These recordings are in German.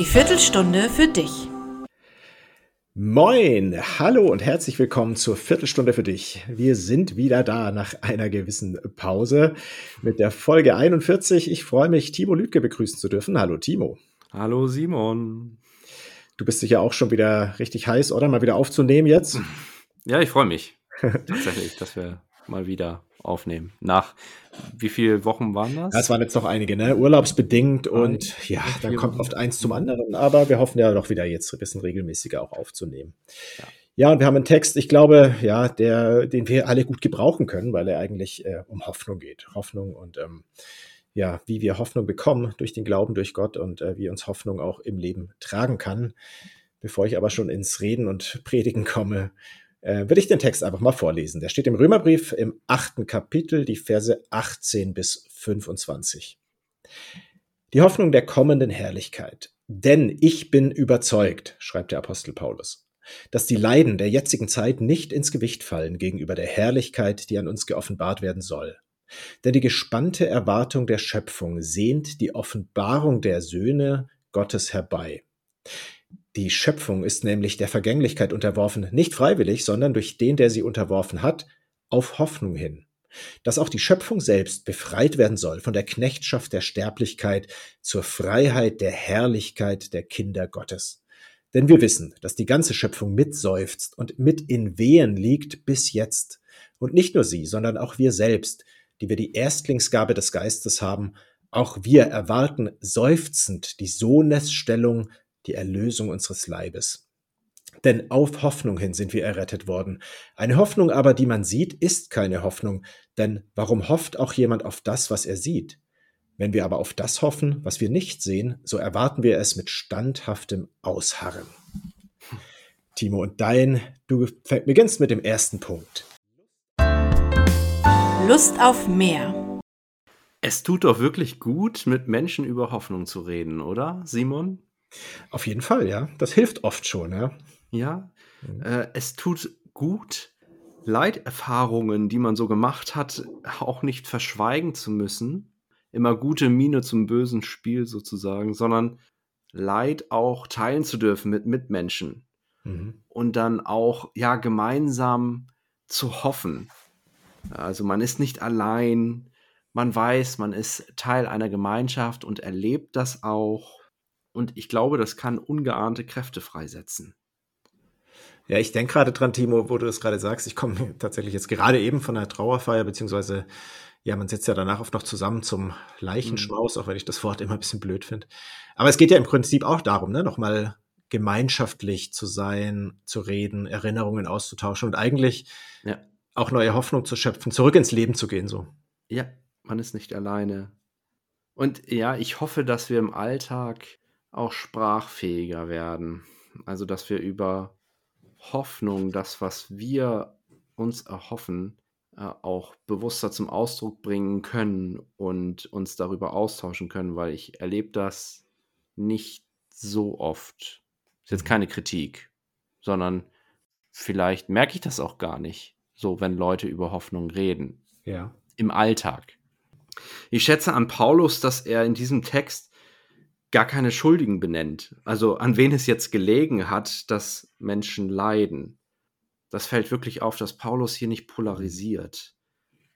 Die Viertelstunde für dich. Moin, hallo und herzlich willkommen zur Viertelstunde für dich. Wir sind wieder da nach einer gewissen Pause mit der Folge 41. Ich freue mich, Timo Lüdke begrüßen zu dürfen. Hallo Timo. Hallo Simon. Du bist sicher auch schon wieder richtig heiß, oder? Mal wieder aufzunehmen jetzt? Ja, ich freue mich. Tatsächlich, dass wir mal wieder aufnehmen. Nach wie viele Wochen waren das? Das waren jetzt noch einige, ne? Urlaubsbedingt und ja, dann kommt oft eins zum anderen. Aber wir hoffen ja doch wieder jetzt ein bisschen regelmäßiger auch aufzunehmen. Ja. Ja, und wir haben einen Text, ich glaube, ja, der, den wir alle gut gebrauchen können, weil er eigentlich äh, um Hoffnung geht. Hoffnung und ähm, ja, wie wir Hoffnung bekommen durch den Glauben, durch Gott und äh, wie uns Hoffnung auch im Leben tragen kann. Bevor ich aber schon ins Reden und Predigen komme, äh, will ich den Text einfach mal vorlesen. Der steht im Römerbrief im achten Kapitel, die Verse 18 bis 25. Die Hoffnung der kommenden Herrlichkeit. Denn ich bin überzeugt, schreibt der Apostel Paulus, dass die Leiden der jetzigen Zeit nicht ins Gewicht fallen gegenüber der Herrlichkeit, die an uns geoffenbart werden soll. Denn die gespannte Erwartung der Schöpfung sehnt die Offenbarung der Söhne Gottes herbei. Die Schöpfung ist nämlich der Vergänglichkeit unterworfen, nicht freiwillig, sondern durch den, der sie unterworfen hat, auf Hoffnung hin. Dass auch die Schöpfung selbst befreit werden soll von der Knechtschaft der Sterblichkeit zur Freiheit der Herrlichkeit der Kinder Gottes. Denn wir wissen, dass die ganze Schöpfung mitseufzt und mit in Wehen liegt bis jetzt. Und nicht nur sie, sondern auch wir selbst, die wir die Erstlingsgabe des Geistes haben, auch wir erwarten seufzend die Sohnesstellung, die Erlösung unseres Leibes. Denn auf Hoffnung hin sind wir errettet worden. Eine Hoffnung aber, die man sieht, ist keine Hoffnung. Denn warum hofft auch jemand auf das, was er sieht? Wenn wir aber auf das hoffen, was wir nicht sehen, so erwarten wir es mit standhaftem Ausharren. Timo und dein, du beginnst mit dem ersten Punkt. Lust auf mehr. Es tut doch wirklich gut, mit Menschen über Hoffnung zu reden, oder, Simon? Auf jeden Fall, ja. Das hilft oft schon, ja. Ja. Mhm. Äh, es tut gut, Leiterfahrungen, die man so gemacht hat, auch nicht verschweigen zu müssen. Immer gute Miene zum bösen Spiel sozusagen, sondern Leid auch teilen zu dürfen mit Mitmenschen. Mhm. Und dann auch, ja, gemeinsam zu hoffen. Also man ist nicht allein, man weiß, man ist Teil einer Gemeinschaft und erlebt das auch. Und ich glaube, das kann ungeahnte Kräfte freisetzen. Ja, ich denke gerade dran, Timo, wo du das gerade sagst. Ich komme tatsächlich jetzt gerade eben von einer Trauerfeier, beziehungsweise, ja, man sitzt ja danach oft noch zusammen zum Leichenschmaus, mhm. auch wenn ich das Wort immer ein bisschen blöd finde. Aber es geht ja im Prinzip auch darum, ne, nochmal gemeinschaftlich zu sein, zu reden, Erinnerungen auszutauschen und eigentlich ja. auch neue Hoffnung zu schöpfen, zurück ins Leben zu gehen, so. Ja, man ist nicht alleine. Und ja, ich hoffe, dass wir im Alltag auch sprachfähiger werden. Also, dass wir über Hoffnung, das, was wir uns erhoffen, äh, auch bewusster zum Ausdruck bringen können und uns darüber austauschen können, weil ich erlebe das nicht so oft. Ist jetzt mhm. keine Kritik, sondern vielleicht merke ich das auch gar nicht, so wenn Leute über Hoffnung reden. Ja. Im Alltag. Ich schätze an Paulus, dass er in diesem Text gar keine Schuldigen benennt. Also an wen es jetzt gelegen hat, dass Menschen leiden. Das fällt wirklich auf, dass Paulus hier nicht polarisiert.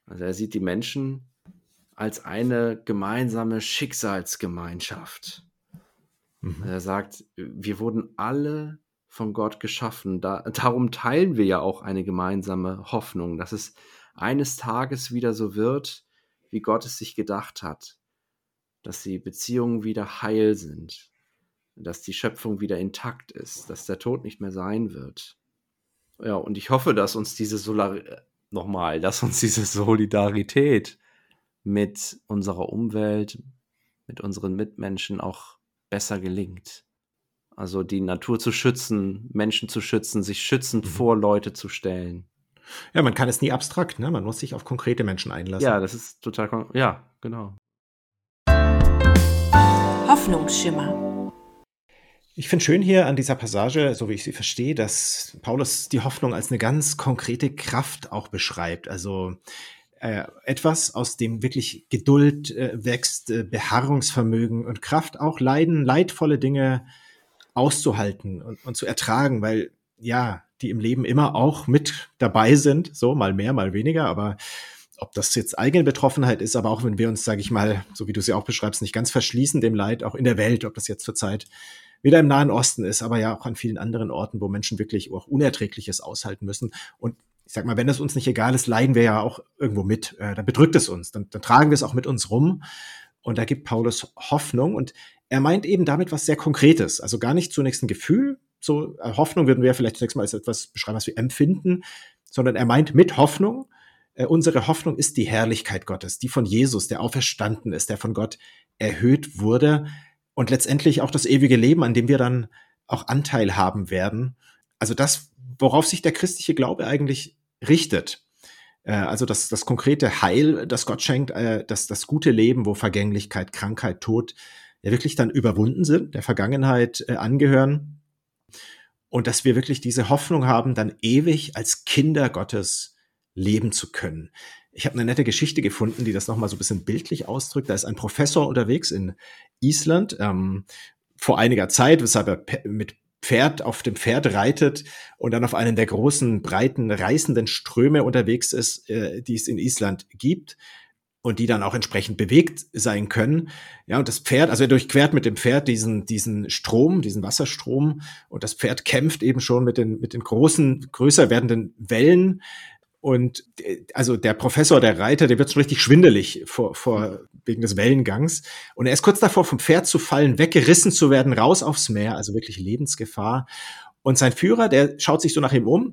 Also er sieht die Menschen als eine gemeinsame Schicksalsgemeinschaft. Mhm. Er sagt, wir wurden alle von Gott geschaffen. Da, darum teilen wir ja auch eine gemeinsame Hoffnung, dass es eines Tages wieder so wird, wie Gott es sich gedacht hat dass die Beziehungen wieder heil sind, dass die Schöpfung wieder intakt ist, dass der Tod nicht mehr sein wird. Ja, und ich hoffe, dass uns diese Solar nochmal, dass uns diese Solidarität mit unserer Umwelt, mit unseren Mitmenschen auch besser gelingt. Also die Natur zu schützen, Menschen zu schützen, sich schützend mhm. vor Leute zu stellen. Ja, man kann es nie abstrakt, ne? Man muss sich auf konkrete Menschen einlassen. Ja, das ist total, ja, genau. Hoffnungsschimmer. Ich finde schön hier an dieser Passage, so wie ich sie verstehe, dass Paulus die Hoffnung als eine ganz konkrete Kraft auch beschreibt. Also äh, etwas, aus dem wirklich Geduld äh, wächst, äh, Beharrungsvermögen und Kraft, auch Leiden, leidvolle Dinge auszuhalten und, und zu ertragen, weil ja, die im Leben immer auch mit dabei sind, so mal mehr, mal weniger, aber ob das jetzt eigene Betroffenheit ist, aber auch wenn wir uns, sage ich mal, so wie du sie auch beschreibst, nicht ganz verschließen dem Leid, auch in der Welt, ob das jetzt zurzeit wieder im Nahen Osten ist, aber ja auch an vielen anderen Orten, wo Menschen wirklich auch Unerträgliches aushalten müssen. Und ich sag mal, wenn es uns nicht egal ist, leiden wir ja auch irgendwo mit. Äh, dann bedrückt es uns, dann, dann tragen wir es auch mit uns rum. Und da gibt Paulus Hoffnung und er meint eben damit was sehr Konkretes. Also gar nicht zunächst ein Gefühl, so äh, Hoffnung würden wir vielleicht zunächst mal als etwas beschreiben, was wir empfinden, sondern er meint mit Hoffnung, äh, unsere Hoffnung ist die Herrlichkeit Gottes, die von Jesus, der auferstanden ist, der von Gott erhöht wurde und letztendlich auch das ewige Leben, an dem wir dann auch Anteil haben werden. Also das, worauf sich der christliche Glaube eigentlich richtet. Äh, also das, das konkrete Heil, das Gott schenkt, äh, das, das gute Leben, wo Vergänglichkeit, Krankheit, Tod ja wirklich dann überwunden sind, der Vergangenheit angehören. Und dass wir wirklich diese Hoffnung haben, dann ewig als Kinder Gottes leben zu können. Ich habe eine nette Geschichte gefunden, die das nochmal so ein bisschen bildlich ausdrückt. Da ist ein Professor unterwegs in Island ähm, vor einiger Zeit, weshalb er mit Pferd auf dem Pferd reitet und dann auf einen der großen, breiten, reißenden Ströme unterwegs ist, äh, die es in Island gibt und die dann auch entsprechend bewegt sein können. Ja, und das Pferd, also er durchquert mit dem Pferd diesen, diesen Strom, diesen Wasserstrom und das Pferd kämpft eben schon mit den, mit den großen, größer werdenden Wellen. Und äh, also der Professor, der Reiter, der wird schon richtig schwindelig vor, vor, wegen des Wellengangs. Und er ist kurz davor, vom Pferd zu fallen, weggerissen zu werden, raus aufs Meer, also wirklich Lebensgefahr. Und sein Führer, der schaut sich so nach ihm um,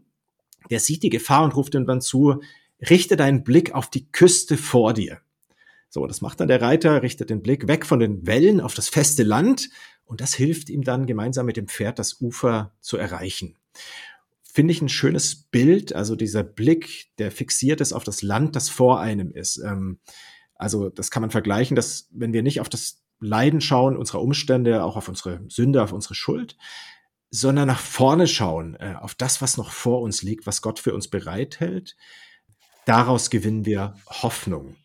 der sieht die Gefahr und ruft ihm dann zu, richte deinen Blick auf die Küste vor dir. So, das macht dann der Reiter, richtet den Blick weg von den Wellen auf das feste Land und das hilft ihm dann gemeinsam mit dem Pferd das Ufer zu erreichen. Finde ich ein schönes Bild, also dieser Blick, der fixiert ist auf das Land, das vor einem ist. Ähm, also das kann man vergleichen, dass wenn wir nicht auf das Leiden schauen, unserer Umstände, auch auf unsere Sünde, auf unsere Schuld, sondern nach vorne schauen, äh, auf das, was noch vor uns liegt, was Gott für uns bereithält, daraus gewinnen wir Hoffnung.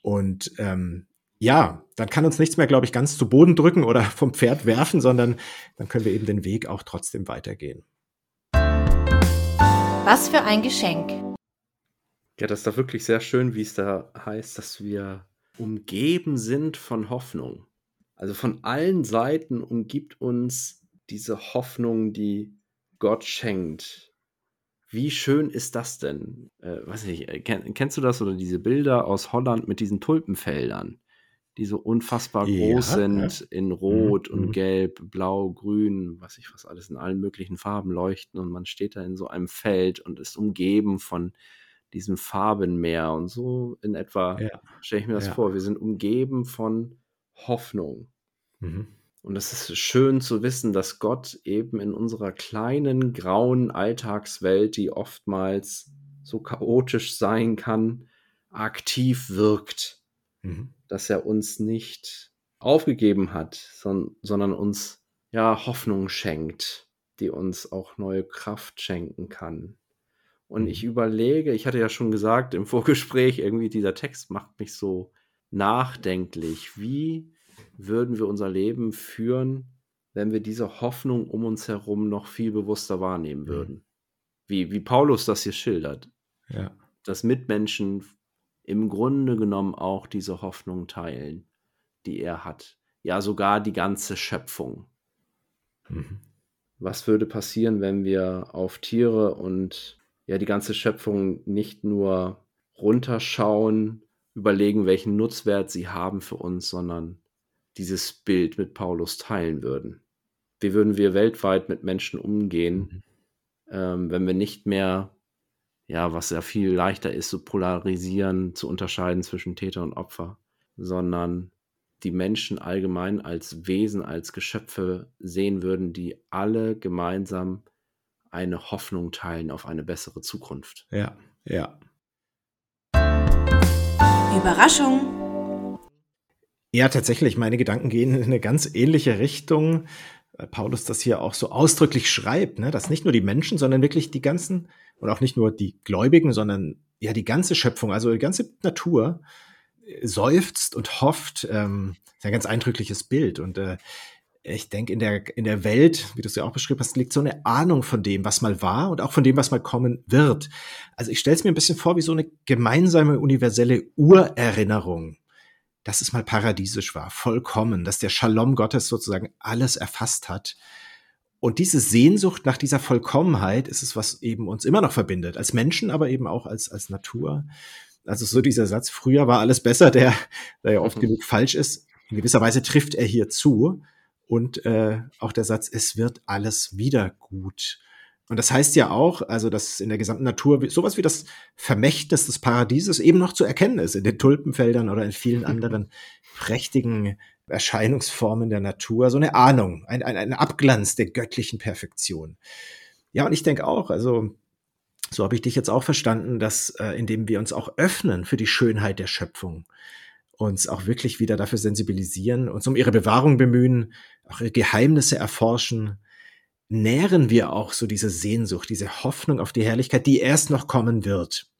Und ähm, ja, dann kann uns nichts mehr, glaube ich, ganz zu Boden drücken oder vom Pferd werfen, sondern dann können wir eben den Weg auch trotzdem weitergehen. Was für ein Geschenk. Ja, das ist doch wirklich sehr schön, wie es da heißt, dass wir umgeben sind von Hoffnung. Also von allen Seiten umgibt uns diese Hoffnung, die Gott schenkt. Wie schön ist das denn? Äh, weiß nicht, äh, kenn, kennst du das oder diese Bilder aus Holland mit diesen Tulpenfeldern, die so unfassbar ja, groß sind, ja. in Rot mhm. und Gelb, Blau, Grün, was ich was alles in allen möglichen Farben leuchten und man steht da in so einem Feld und ist umgeben von diesem Farbenmeer und so in etwa ja. stelle ich mir das vor. Wir sind umgeben von Hoffnung. Mhm. Und es ist schön zu wissen, dass Gott eben in unserer kleinen, grauen Alltagswelt, die oftmals so chaotisch sein kann, aktiv wirkt. Mhm. Dass er uns nicht aufgegeben hat, son sondern uns ja Hoffnung schenkt, die uns auch neue Kraft schenken kann. Und ich mhm. überlege, ich hatte ja schon gesagt im Vorgespräch, irgendwie dieser Text macht mich so nachdenklich. Wie würden wir unser Leben führen, wenn wir diese Hoffnung um uns herum noch viel bewusster wahrnehmen mhm. würden. Wie, wie Paulus das hier schildert. Ja. Dass Mitmenschen im Grunde genommen auch diese Hoffnung teilen, die er hat. Ja, sogar die ganze Schöpfung. Mhm. Was würde passieren, wenn wir auf Tiere und ja die ganze Schöpfung nicht nur runterschauen, überlegen, welchen Nutzwert sie haben für uns, sondern dieses Bild mit Paulus teilen würden. Wie würden wir weltweit mit Menschen umgehen, mhm. ähm, wenn wir nicht mehr, ja, was ja viel leichter ist, zu polarisieren, zu unterscheiden zwischen Täter und Opfer, sondern die Menschen allgemein als Wesen, als Geschöpfe sehen würden, die alle gemeinsam eine Hoffnung teilen auf eine bessere Zukunft. Ja, ja. Überraschung. Ja, tatsächlich. Meine Gedanken gehen in eine ganz ähnliche Richtung. Paulus das hier auch so ausdrücklich schreibt, ne, dass nicht nur die Menschen, sondern wirklich die ganzen und auch nicht nur die Gläubigen, sondern ja die ganze Schöpfung, also die ganze Natur äh, seufzt und hofft. Ähm, ist ein ganz eindrückliches Bild. Und äh, ich denke, in der, in der Welt, wie du es ja auch beschrieben hast, liegt so eine Ahnung von dem, was mal war und auch von dem, was mal kommen wird. Also ich stelle es mir ein bisschen vor wie so eine gemeinsame universelle Urerinnerung, dass es mal paradiesisch war, vollkommen, dass der Shalom Gottes sozusagen alles erfasst hat. Und diese Sehnsucht nach dieser Vollkommenheit ist es, was eben uns immer noch verbindet, als Menschen, aber eben auch als, als Natur. Also so dieser Satz, früher war alles besser, der, der ja oft mhm. genug falsch ist. In gewisser Weise trifft er hier zu. Und äh, auch der Satz, es wird alles wieder gut. Und das heißt ja auch, also dass in der gesamten Natur sowas wie das Vermächtnis des Paradieses eben noch zu erkennen ist, in den Tulpenfeldern oder in vielen anderen prächtigen Erscheinungsformen der Natur, so eine Ahnung, ein, ein, ein Abglanz der göttlichen Perfektion. Ja, und ich denke auch, also so habe ich dich jetzt auch verstanden, dass äh, indem wir uns auch öffnen für die Schönheit der Schöpfung, uns auch wirklich wieder dafür sensibilisieren, uns um ihre Bewahrung bemühen, auch ihre Geheimnisse erforschen, nähren wir auch so diese Sehnsucht, diese Hoffnung auf die Herrlichkeit, die erst noch kommen wird.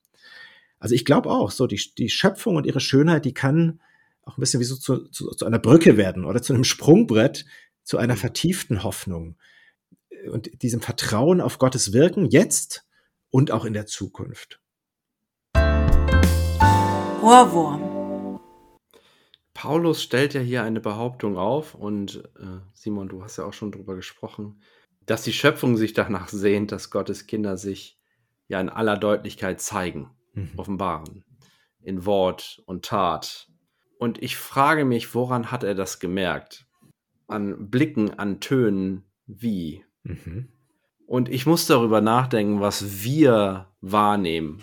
Also ich glaube auch, so die, die Schöpfung und ihre Schönheit, die kann auch ein bisschen wie so zu, zu, zu einer Brücke werden oder zu einem Sprungbrett, zu einer mhm. vertieften Hoffnung und diesem Vertrauen auf Gottes Wirken jetzt und auch in der Zukunft. Ohrwurm. Paulus stellt ja hier eine Behauptung auf und äh, Simon, du hast ja auch schon drüber gesprochen, dass die Schöpfung sich danach sehnt, dass Gottes Kinder sich ja in aller Deutlichkeit zeigen, mhm. offenbaren, in Wort und Tat. Und ich frage mich, woran hat er das gemerkt? An Blicken, an Tönen, wie? Mhm. Und ich muss darüber nachdenken, was wir wahrnehmen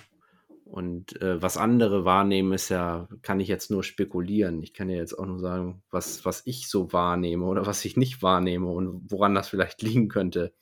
und äh, was andere wahrnehmen, ist ja, kann ich jetzt nur spekulieren. Ich kann ja jetzt auch nur sagen, was, was ich so wahrnehme oder was ich nicht wahrnehme und woran das vielleicht liegen könnte.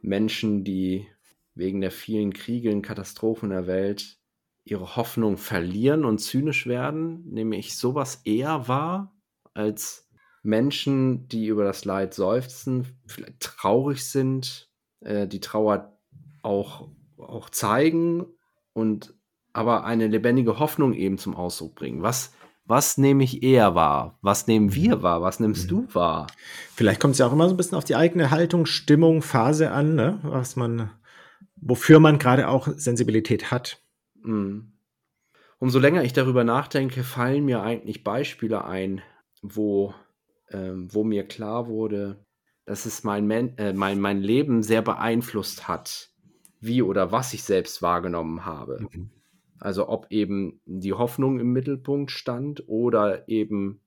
Menschen, die wegen der vielen Kriege und Katastrophen der Welt ihre Hoffnung verlieren und zynisch werden, nehme ich sowas eher wahr als Menschen, die über das Leid seufzen, vielleicht traurig sind, äh, die Trauer auch, auch zeigen und aber eine lebendige Hoffnung eben zum Ausdruck bringen. Was, was nehme ich eher wahr? Was nehmen wir wahr? Was nimmst mhm. du wahr? Vielleicht kommt es ja auch immer so ein bisschen auf die eigene Haltung, Stimmung, Phase an, ne? was man, wofür man gerade auch Sensibilität hat. Mhm. Umso länger ich darüber nachdenke, fallen mir eigentlich Beispiele ein, wo, ähm, wo mir klar wurde, dass es mein, äh, mein, mein Leben sehr beeinflusst hat, wie oder was ich selbst wahrgenommen habe. Mhm. Also ob eben die Hoffnung im Mittelpunkt stand oder eben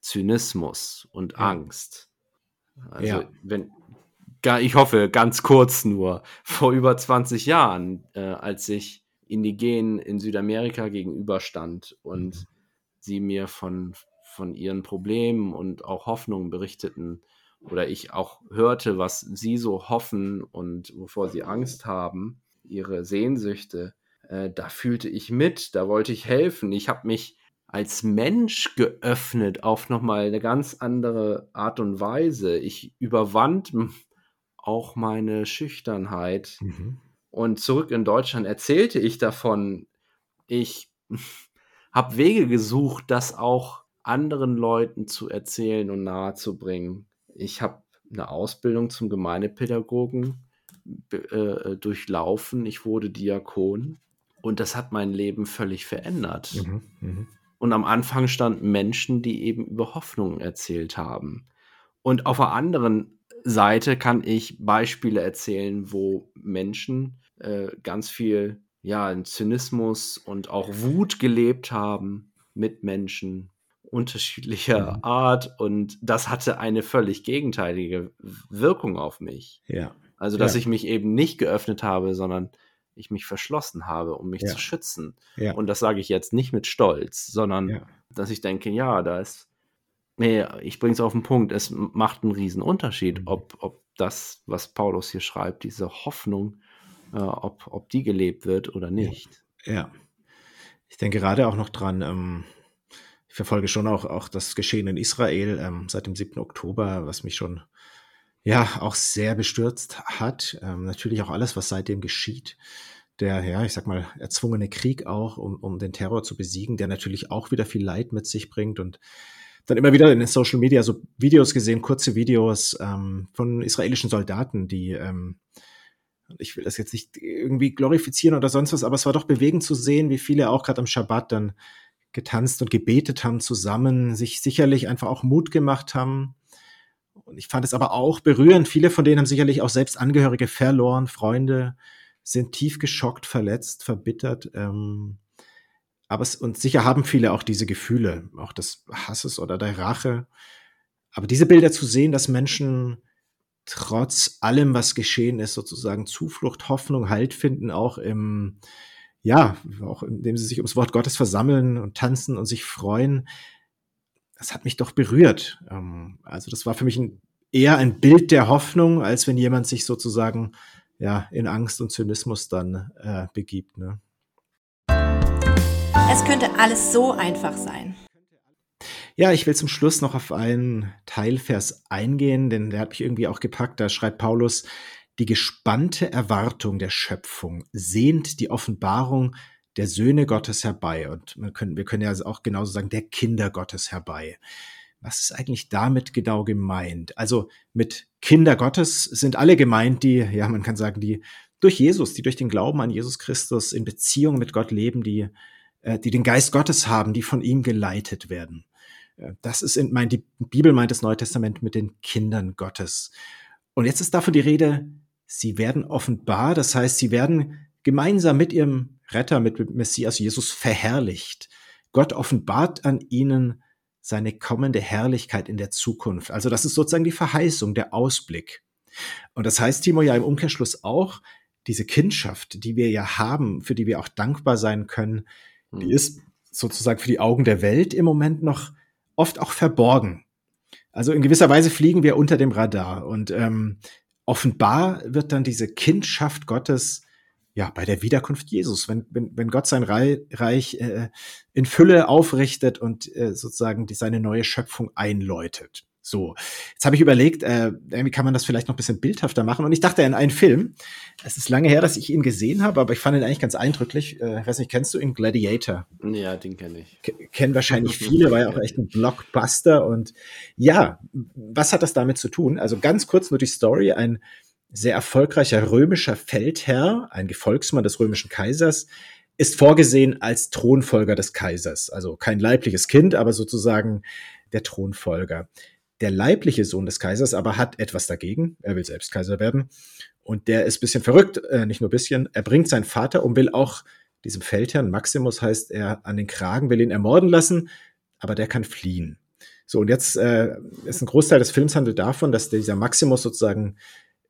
Zynismus und ja. Angst. Also ja. wenn, ich hoffe, ganz kurz nur, vor über 20 Jahren, äh, als ich Indigenen in Südamerika gegenüberstand und mhm. sie mir von, von ihren Problemen und auch Hoffnungen berichteten oder ich auch hörte, was sie so hoffen und wovor sie Angst haben, ihre Sehnsüchte, äh, da fühlte ich mit, da wollte ich helfen. Ich habe mich als Mensch geöffnet auf nochmal eine ganz andere Art und Weise. Ich überwand auch meine Schüchternheit. Mhm. Und zurück in Deutschland erzählte ich davon, ich habe Wege gesucht, das auch anderen Leuten zu erzählen und nahezubringen. Ich habe eine Ausbildung zum Gemeindepädagogen äh, durchlaufen. Ich wurde Diakon. Und das hat mein Leben völlig verändert. Mhm, mh. Und am Anfang standen Menschen, die eben über Hoffnung erzählt haben. Und auf der anderen Seite kann ich Beispiele erzählen, wo Menschen äh, ganz viel ja, in Zynismus und auch Wut gelebt haben mit Menschen unterschiedlicher mhm. Art. Und das hatte eine völlig gegenteilige Wirkung auf mich. Ja. Also, dass ja. ich mich eben nicht geöffnet habe, sondern ich mich verschlossen habe, um mich ja. zu schützen. Ja. Und das sage ich jetzt nicht mit Stolz, sondern ja. dass ich denke, ja, da ist, nee, ich bringe es auf den Punkt, es macht einen riesen Unterschied, mhm. ob, ob das, was Paulus hier schreibt, diese Hoffnung, äh, ob, ob die gelebt wird oder nicht. Ja. Ich denke gerade auch noch dran, ähm, ich verfolge schon auch, auch das Geschehen in Israel ähm, seit dem 7. Oktober, was mich schon ja auch sehr bestürzt hat. Ähm, natürlich auch alles, was seitdem geschieht. der, ja, ich sag mal, erzwungene Krieg auch, um, um den Terror zu besiegen, der natürlich auch wieder viel Leid mit sich bringt und dann immer wieder in den Social Media so Videos gesehen, kurze Videos ähm, von israelischen Soldaten, die, ähm, ich will das jetzt nicht irgendwie glorifizieren oder sonst was, aber es war doch bewegend zu sehen, wie viele auch gerade am Schabbat dann getanzt und gebetet haben zusammen, sich sicherlich einfach auch Mut gemacht haben. Und ich fand es aber auch berührend. Viele von denen haben sicherlich auch selbst Angehörige verloren, Freunde, sind tief geschockt, verletzt, verbittert. Ähm, aber es, und sicher haben viele auch diese Gefühle, auch des Hasses oder der Rache. Aber diese Bilder zu sehen, dass Menschen trotz allem, was geschehen ist, sozusagen Zuflucht, Hoffnung, Halt finden, auch im, ja, auch indem sie sich ums Wort Gottes versammeln und tanzen und sich freuen, das hat mich doch berührt. Ähm, also das war für mich ein, eher ein Bild der Hoffnung, als wenn jemand sich sozusagen ja in Angst und Zynismus dann äh, begibt. Ne? Es könnte alles so einfach sein. Ja, ich will zum Schluss noch auf einen Teilvers eingehen, denn der hat mich irgendwie auch gepackt. Da schreibt Paulus, die gespannte Erwartung der Schöpfung sehnt die Offenbarung der Söhne Gottes herbei. Und wir können, wir können ja auch genauso sagen, der Kinder Gottes herbei. Was ist eigentlich damit genau gemeint? Also mit Kinder Gottes sind alle gemeint, die, ja, man kann sagen, die durch Jesus, die durch den Glauben an Jesus Christus in Beziehung mit Gott leben, die, äh, die den Geist Gottes haben, die von ihm geleitet werden. Äh, das ist in, mein, die Bibel meint das Neue Testament mit den Kindern Gottes. Und jetzt ist davon die Rede, sie werden offenbar, das heißt, sie werden gemeinsam mit ihrem Retter, mit Messias Jesus verherrlicht. Gott offenbart an ihnen seine kommende Herrlichkeit in der Zukunft. Also das ist sozusagen die Verheißung, der Ausblick. Und das heißt, Timo, ja im Umkehrschluss auch, diese Kindschaft, die wir ja haben, für die wir auch dankbar sein können, die hm. ist sozusagen für die Augen der Welt im Moment noch oft auch verborgen. Also in gewisser Weise fliegen wir unter dem Radar und ähm, offenbar wird dann diese Kindschaft Gottes ja bei der Wiederkunft Jesus, wenn, wenn, wenn Gott sein Reich äh, in Fülle aufrichtet und äh, sozusagen die, seine neue Schöpfung einläutet. So, jetzt habe ich überlegt, äh, wie kann man das vielleicht noch ein bisschen bildhafter machen? Und ich dachte an einen Film. Es ist lange her, dass ich ihn gesehen habe, aber ich fand ihn eigentlich ganz eindrücklich. Äh, ich weiß nicht, kennst du ihn? Gladiator. Ja, den kenne ich. K kennen wahrscheinlich viele, war ja auch echt ein Blockbuster. Und ja, was hat das damit zu tun? Also ganz kurz nur die Story. Ein sehr erfolgreicher römischer Feldherr, ein Gefolgsmann des römischen Kaisers, ist vorgesehen als Thronfolger des Kaisers. Also kein leibliches Kind, aber sozusagen der Thronfolger. Der leibliche Sohn des Kaisers aber hat etwas dagegen. Er will selbst Kaiser werden. Und der ist bisschen verrückt, äh, nicht nur bisschen. Er bringt seinen Vater um, will auch diesem Feldherrn, Maximus heißt er, an den Kragen, will ihn ermorden lassen, aber der kann fliehen. So, und jetzt äh, ist ein Großteil des Films handelt davon, dass dieser Maximus sozusagen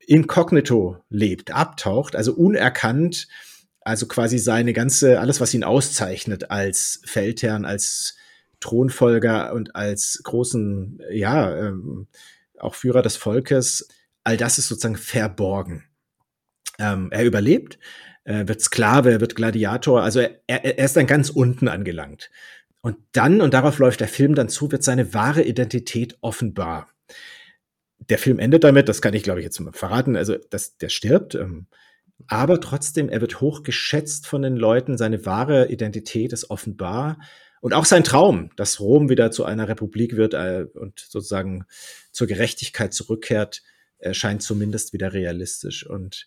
inkognito lebt, abtaucht, also unerkannt, also quasi seine ganze, alles, was ihn auszeichnet als Feldherrn, als Thronfolger und als großen, ja, ähm, auch Führer des Volkes, all das ist sozusagen verborgen. Ähm, er überlebt, äh, wird Sklave, wird Gladiator, also er, er ist dann ganz unten angelangt. Und dann, und darauf läuft der Film dann zu, wird seine wahre Identität offenbar. Der Film endet damit, das kann ich glaube ich jetzt verraten, also dass der stirbt, ähm, aber trotzdem, er wird hoch geschätzt von den Leuten, seine wahre Identität ist offenbar und auch sein Traum, dass Rom wieder zu einer Republik wird äh, und sozusagen zur Gerechtigkeit zurückkehrt, erscheint zumindest wieder realistisch. Und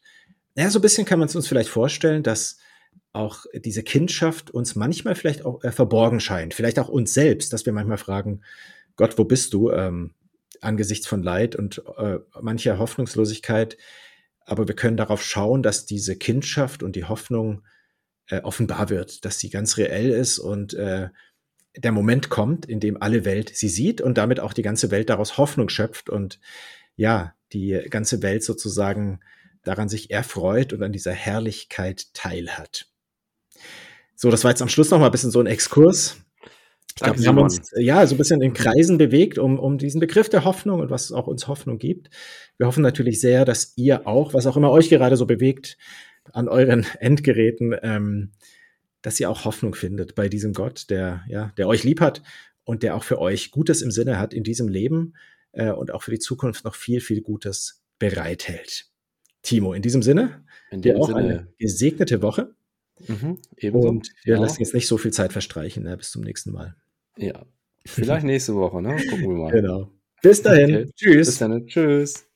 ja, so ein bisschen kann man es uns vielleicht vorstellen, dass auch diese Kindschaft uns manchmal vielleicht auch äh, verborgen scheint, vielleicht auch uns selbst, dass wir manchmal fragen, Gott, wo bist du ähm, angesichts von Leid und äh, mancher Hoffnungslosigkeit. Aber wir können darauf schauen, dass diese Kindschaft und die Hoffnung äh, offenbar wird, dass sie ganz reell ist und äh, der Moment kommt, in dem alle Welt sie sieht und damit auch die ganze Welt daraus Hoffnung schöpft und ja, die ganze Welt sozusagen daran sich erfreut und an dieser Herrlichkeit teilhat. So, das war jetzt am Schluss noch mal ein bisschen so ein Exkurs. Ich glaube, wir haben uns ja so ein bisschen in Kreisen bewegt um, um diesen Begriff der Hoffnung und was auch uns Hoffnung gibt. Wir hoffen natürlich sehr, dass ihr auch, was auch immer euch gerade so bewegt, an euren Endgeräten, ähm, dass ihr auch Hoffnung findet bei diesem Gott, der, ja, der euch lieb hat und der auch für euch Gutes im Sinne hat in diesem Leben äh, und auch für die Zukunft noch viel, viel Gutes bereithält. Timo, in diesem Sinne, In dir auch Sinne. eine gesegnete Woche. Mhm. Und wir Ja. lassen jetzt nicht so viel Zeit verstreichen. Ne? Bis zum nächsten Mal. Ja. Vielleicht nächste Woche, ne? Gucken wir mal. Genau. Bis dahin. Okay. Tschüss. Bis dann. Tschüss.